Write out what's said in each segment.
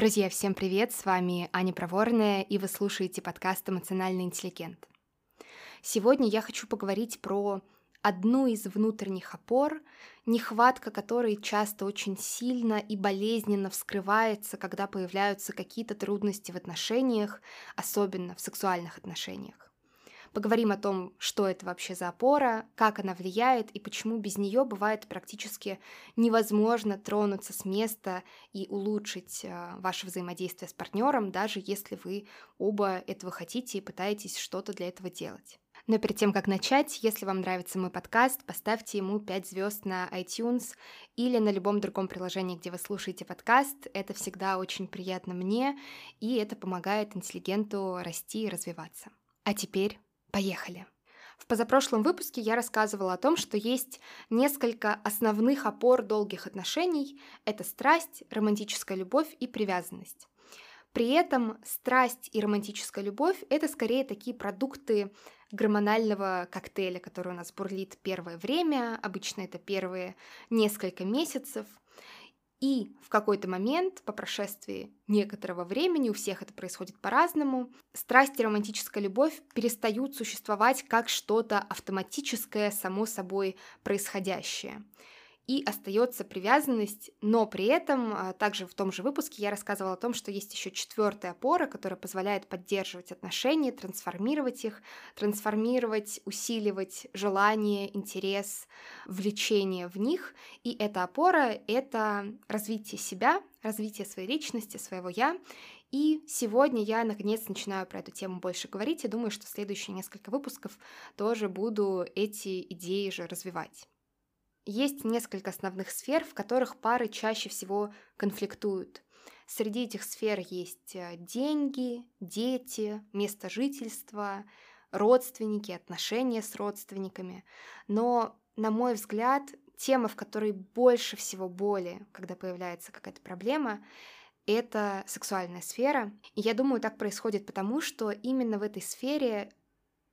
Друзья, всем привет! С вами Аня Проворная, и вы слушаете подкаст «Эмоциональный интеллигент». Сегодня я хочу поговорить про одну из внутренних опор, нехватка которой часто очень сильно и болезненно вскрывается, когда появляются какие-то трудности в отношениях, особенно в сексуальных отношениях. Поговорим о том, что это вообще за опора, как она влияет и почему без нее бывает практически невозможно тронуться с места и улучшить э, ваше взаимодействие с партнером, даже если вы оба этого хотите и пытаетесь что-то для этого делать. Но перед тем, как начать, если вам нравится мой подкаст, поставьте ему 5 звезд на iTunes или на любом другом приложении, где вы слушаете подкаст. Это всегда очень приятно мне, и это помогает интеллигенту расти и развиваться. А теперь Поехали! В позапрошлом выпуске я рассказывала о том, что есть несколько основных опор долгих отношений. Это страсть, романтическая любовь и привязанность. При этом страсть и романтическая любовь — это скорее такие продукты гормонального коктейля, который у нас бурлит первое время, обычно это первые несколько месяцев — и в какой-то момент, по прошествии некоторого времени, у всех это происходит по-разному, страсть и романтическая любовь перестают существовать как что-то автоматическое, само собой происходящее и остается привязанность, но при этом а, также в том же выпуске я рассказывала о том, что есть еще четвертая опора, которая позволяет поддерживать отношения, трансформировать их, трансформировать, усиливать желание, интерес, влечение в них. И эта опора — это развитие себя, развитие своей личности, своего «я». И сегодня я, наконец, начинаю про эту тему больше говорить, и думаю, что следующие несколько выпусков тоже буду эти идеи же развивать. Есть несколько основных сфер, в которых пары чаще всего конфликтуют. Среди этих сфер есть э, деньги, дети, место жительства, родственники, отношения с родственниками. Но, на мой взгляд, тема, в которой больше всего боли, когда появляется какая-то проблема, это сексуальная сфера. И я думаю, так происходит потому, что именно в этой сфере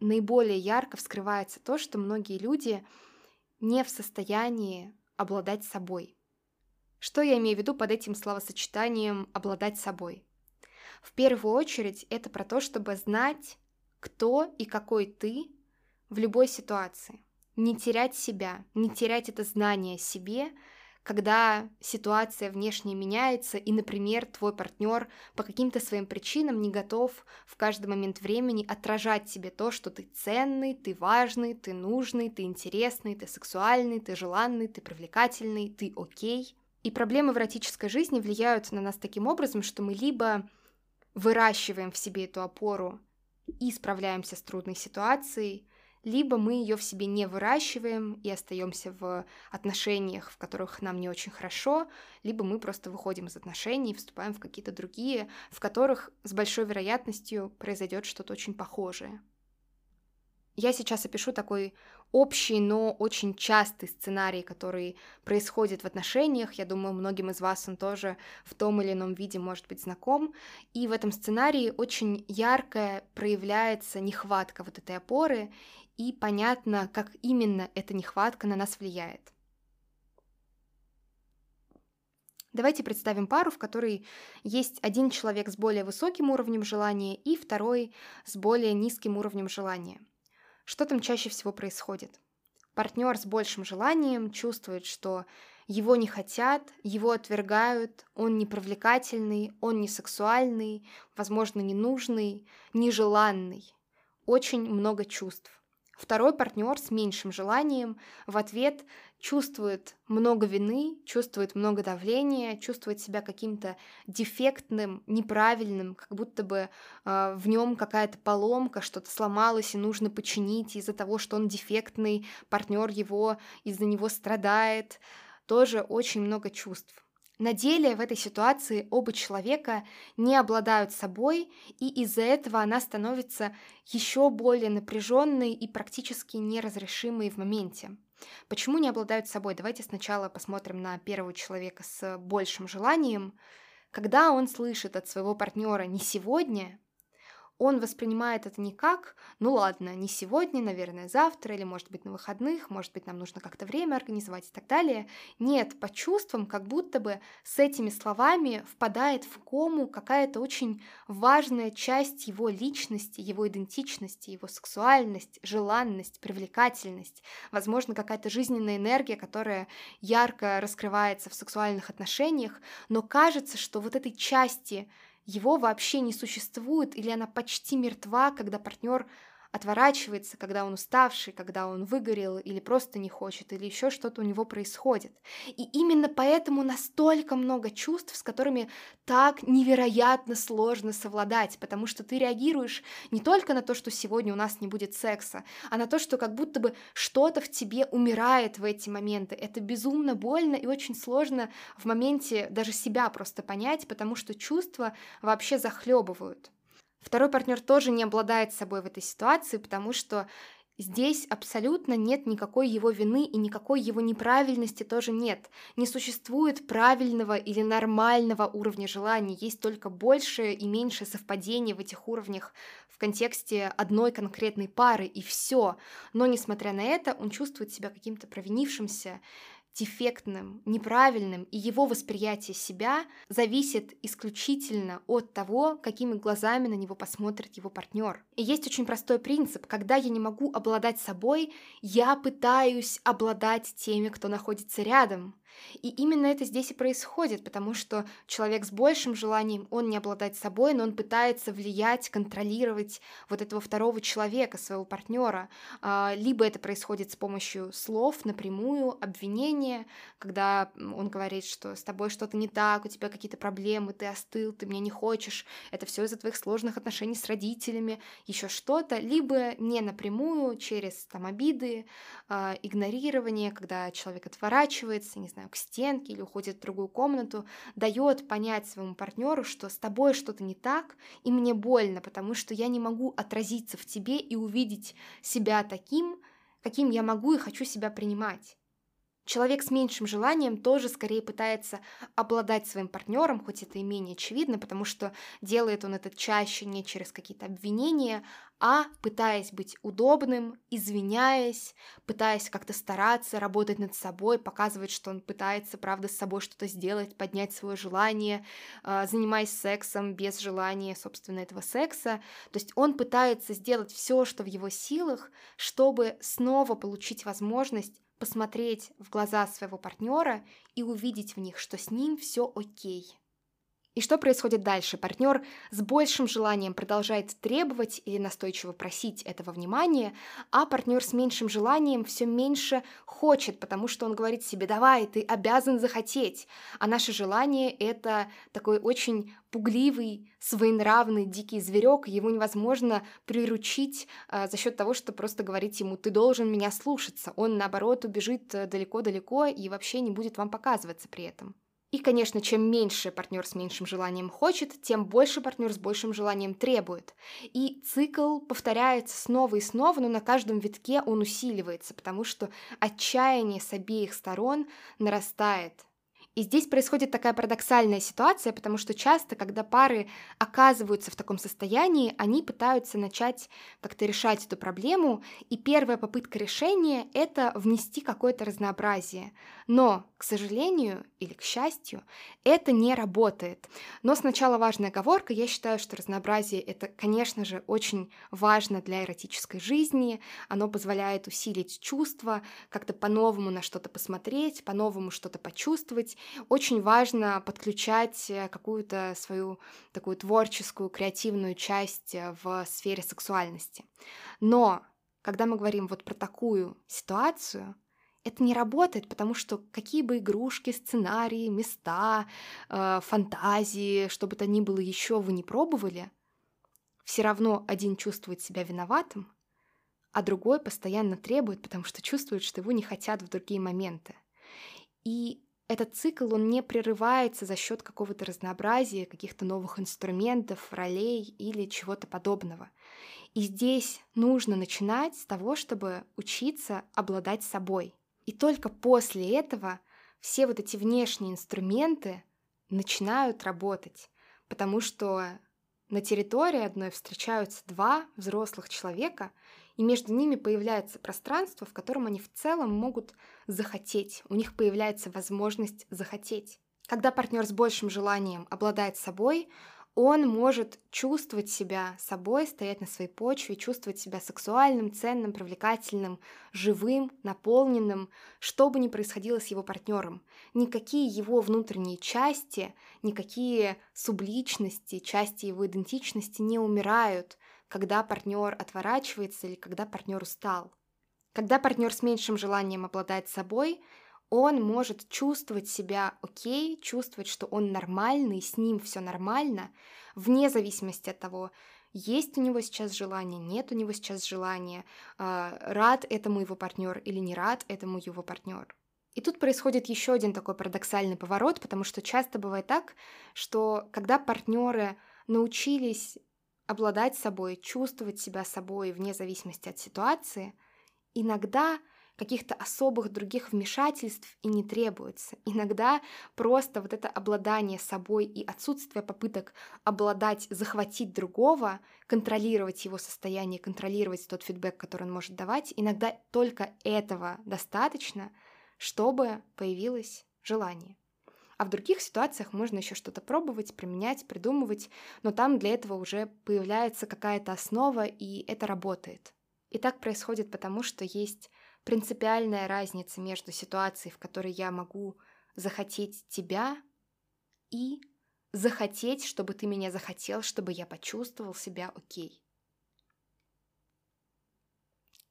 наиболее ярко вскрывается то, что многие люди не в состоянии обладать собой. Что я имею в виду под этим словосочетанием «обладать собой»? В первую очередь это про то, чтобы знать, кто и какой ты в любой ситуации. Не терять себя, не терять это знание о себе, когда ситуация внешне меняется, и, например, твой партнер по каким-то своим причинам не готов в каждый момент времени отражать себе то, что ты ценный, ты важный, ты нужный, ты интересный, ты сексуальный, ты желанный, ты привлекательный, ты окей. И проблемы в эротической жизни влияют на нас таким образом, что мы либо выращиваем в себе эту опору и справляемся с трудной ситуацией, либо мы ее в себе не выращиваем и остаемся в отношениях, в которых нам не очень хорошо, либо мы просто выходим из отношений и вступаем в какие-то другие, в которых с большой вероятностью произойдет что-то очень похожее. Я сейчас опишу такой общий, но очень частый сценарий, который происходит в отношениях. Я думаю, многим из вас он тоже в том или ином виде может быть знаком. И в этом сценарии очень яркая проявляется нехватка вот этой опоры, и понятно, как именно эта нехватка на нас влияет. Давайте представим пару, в которой есть один человек с более высоким уровнем желания и второй с более низким уровнем желания. Что там чаще всего происходит? Партнер с большим желанием чувствует, что его не хотят, его отвергают, он не привлекательный, он не сексуальный, возможно, не нужный, нежеланный. Очень много чувств. Второй партнер с меньшим желанием в ответ чувствует много вины, чувствует много давления, чувствует себя каким-то дефектным, неправильным, как будто бы э, в нем какая-то поломка, что-то сломалось и нужно починить из-за того, что он дефектный, партнер его из-за него страдает. Тоже очень много чувств. На деле в этой ситуации оба человека не обладают собой, и из-за этого она становится еще более напряженной и практически неразрешимой в моменте. Почему не обладают собой? Давайте сначала посмотрим на первого человека с большим желанием. Когда он слышит от своего партнера «не сегодня», он воспринимает это не как, ну ладно, не сегодня, наверное, завтра, или может быть на выходных, может быть нам нужно как-то время организовать и так далее. Нет, по чувствам, как будто бы с этими словами впадает в кому какая-то очень важная часть его личности, его идентичности, его сексуальность, желанность, привлекательность, возможно, какая-то жизненная энергия, которая ярко раскрывается в сексуальных отношениях, но кажется, что вот этой части его вообще не существует или она почти мертва, когда партнер отворачивается, когда он уставший, когда он выгорел или просто не хочет, или еще что-то у него происходит. И именно поэтому настолько много чувств, с которыми так невероятно сложно совладать, потому что ты реагируешь не только на то, что сегодня у нас не будет секса, а на то, что как будто бы что-то в тебе умирает в эти моменты. Это безумно больно и очень сложно в моменте даже себя просто понять, потому что чувства вообще захлебывают. Второй партнер тоже не обладает собой в этой ситуации, потому что Здесь абсолютно нет никакой его вины и никакой его неправильности тоже нет. Не существует правильного или нормального уровня желаний, есть только большее и меньшее совпадение в этих уровнях в контексте одной конкретной пары, и все. Но несмотря на это, он чувствует себя каким-то провинившимся, дефектным, неправильным, и его восприятие себя зависит исключительно от того, какими глазами на него посмотрит его партнер. И есть очень простой принцип. Когда я не могу обладать собой, я пытаюсь обладать теми, кто находится рядом. И именно это здесь и происходит, потому что человек с большим желанием, он не обладает собой, но он пытается влиять, контролировать вот этого второго человека, своего партнера. А, либо это происходит с помощью слов напрямую, обвинения, когда он говорит, что с тобой что-то не так, у тебя какие-то проблемы, ты остыл, ты меня не хочешь, это все из-за твоих сложных отношений с родителями, еще что-то, либо не напрямую, через там обиды, а, игнорирование, когда человек отворачивается, не знаю, знаю, к стенке или уходит в другую комнату, дает понять своему партнеру, что с тобой что-то не так, и мне больно, потому что я не могу отразиться в тебе и увидеть себя таким, каким я могу и хочу себя принимать. Человек с меньшим желанием тоже скорее пытается обладать своим партнером, хоть это и менее очевидно, потому что делает он это чаще не через какие-то обвинения, а пытаясь быть удобным, извиняясь, пытаясь как-то стараться, работать над собой, показывать, что он пытается, правда, с собой что-то сделать, поднять свое желание, а, занимаясь сексом без желания, собственно, этого секса. То есть он пытается сделать все, что в его силах, чтобы снова получить возможность посмотреть в глаза своего партнера и увидеть в них, что с ним все окей. И что происходит дальше? Партнер с большим желанием продолжает требовать или настойчиво просить этого внимания, а партнер с меньшим желанием все меньше хочет, потому что он говорит себе, давай, ты обязан захотеть. А наше желание — это такой очень пугливый, своенравный, дикий зверек, его невозможно приручить э, за счет того, что просто говорить ему, ты должен меня слушаться. Он, наоборот, убежит далеко-далеко и вообще не будет вам показываться при этом. И, конечно, чем меньше партнер с меньшим желанием хочет, тем больше партнер с большим желанием требует. И цикл повторяется снова и снова, но на каждом витке он усиливается, потому что отчаяние с обеих сторон нарастает. И здесь происходит такая парадоксальная ситуация, потому что часто, когда пары оказываются в таком состоянии, они пытаются начать как-то решать эту проблему, и первая попытка решения — это внести какое-то разнообразие. Но, к сожалению или к счастью, это не работает. Но сначала важная оговорка. Я считаю, что разнообразие — это, конечно же, очень важно для эротической жизни. Оно позволяет усилить чувства, как-то по-новому на что-то посмотреть, по-новому что-то почувствовать, очень важно подключать э, какую-то свою такую творческую, креативную часть э, в сфере сексуальности. Но когда мы говорим вот про такую ситуацию, это не работает, потому что какие бы игрушки, сценарии, места, э, фантазии, что бы то ни было еще вы не пробовали, все равно один чувствует себя виноватым, а другой постоянно требует, потому что чувствует, что его не хотят в другие моменты. И этот цикл, он не прерывается за счет какого-то разнообразия, каких-то новых инструментов, ролей или чего-то подобного. И здесь нужно начинать с того, чтобы учиться обладать собой. И только после этого все вот эти внешние инструменты начинают работать, потому что на территории одной встречаются два взрослых человека, и между ними появляется пространство, в котором они в целом могут захотеть, у них появляется возможность захотеть. Когда партнер с большим желанием обладает собой, он может чувствовать себя собой, стоять на своей почве, чувствовать себя сексуальным, ценным, привлекательным, живым, наполненным, что бы ни происходило с его партнером. Никакие его внутренние части, никакие субличности, части его идентичности не умирают, когда партнер отворачивается или когда партнер устал. Когда партнер с меньшим желанием обладает собой, он может чувствовать себя окей, чувствовать, что он нормальный, с ним все нормально, вне зависимости от того, есть у него сейчас желание, нет у него сейчас желания, а, рад этому его партнер или не рад этому его партнер. И тут происходит еще один такой парадоксальный поворот, потому что часто бывает так, что когда партнеры научились обладать собой, чувствовать себя собой вне зависимости от ситуации, иногда каких-то особых других вмешательств и не требуется. Иногда просто вот это обладание собой и отсутствие попыток обладать, захватить другого, контролировать его состояние, контролировать тот фидбэк, который он может давать, иногда только этого достаточно, чтобы появилось желание. А в других ситуациях можно еще что-то пробовать, применять, придумывать, но там для этого уже появляется какая-то основа, и это работает. И так происходит потому, что есть принципиальная разница между ситуацией, в которой я могу захотеть тебя и захотеть, чтобы ты меня захотел, чтобы я почувствовал себя окей.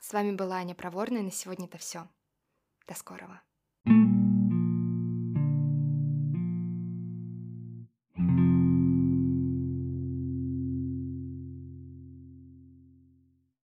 С вами была Аня Проворная, на сегодня это все. До скорого.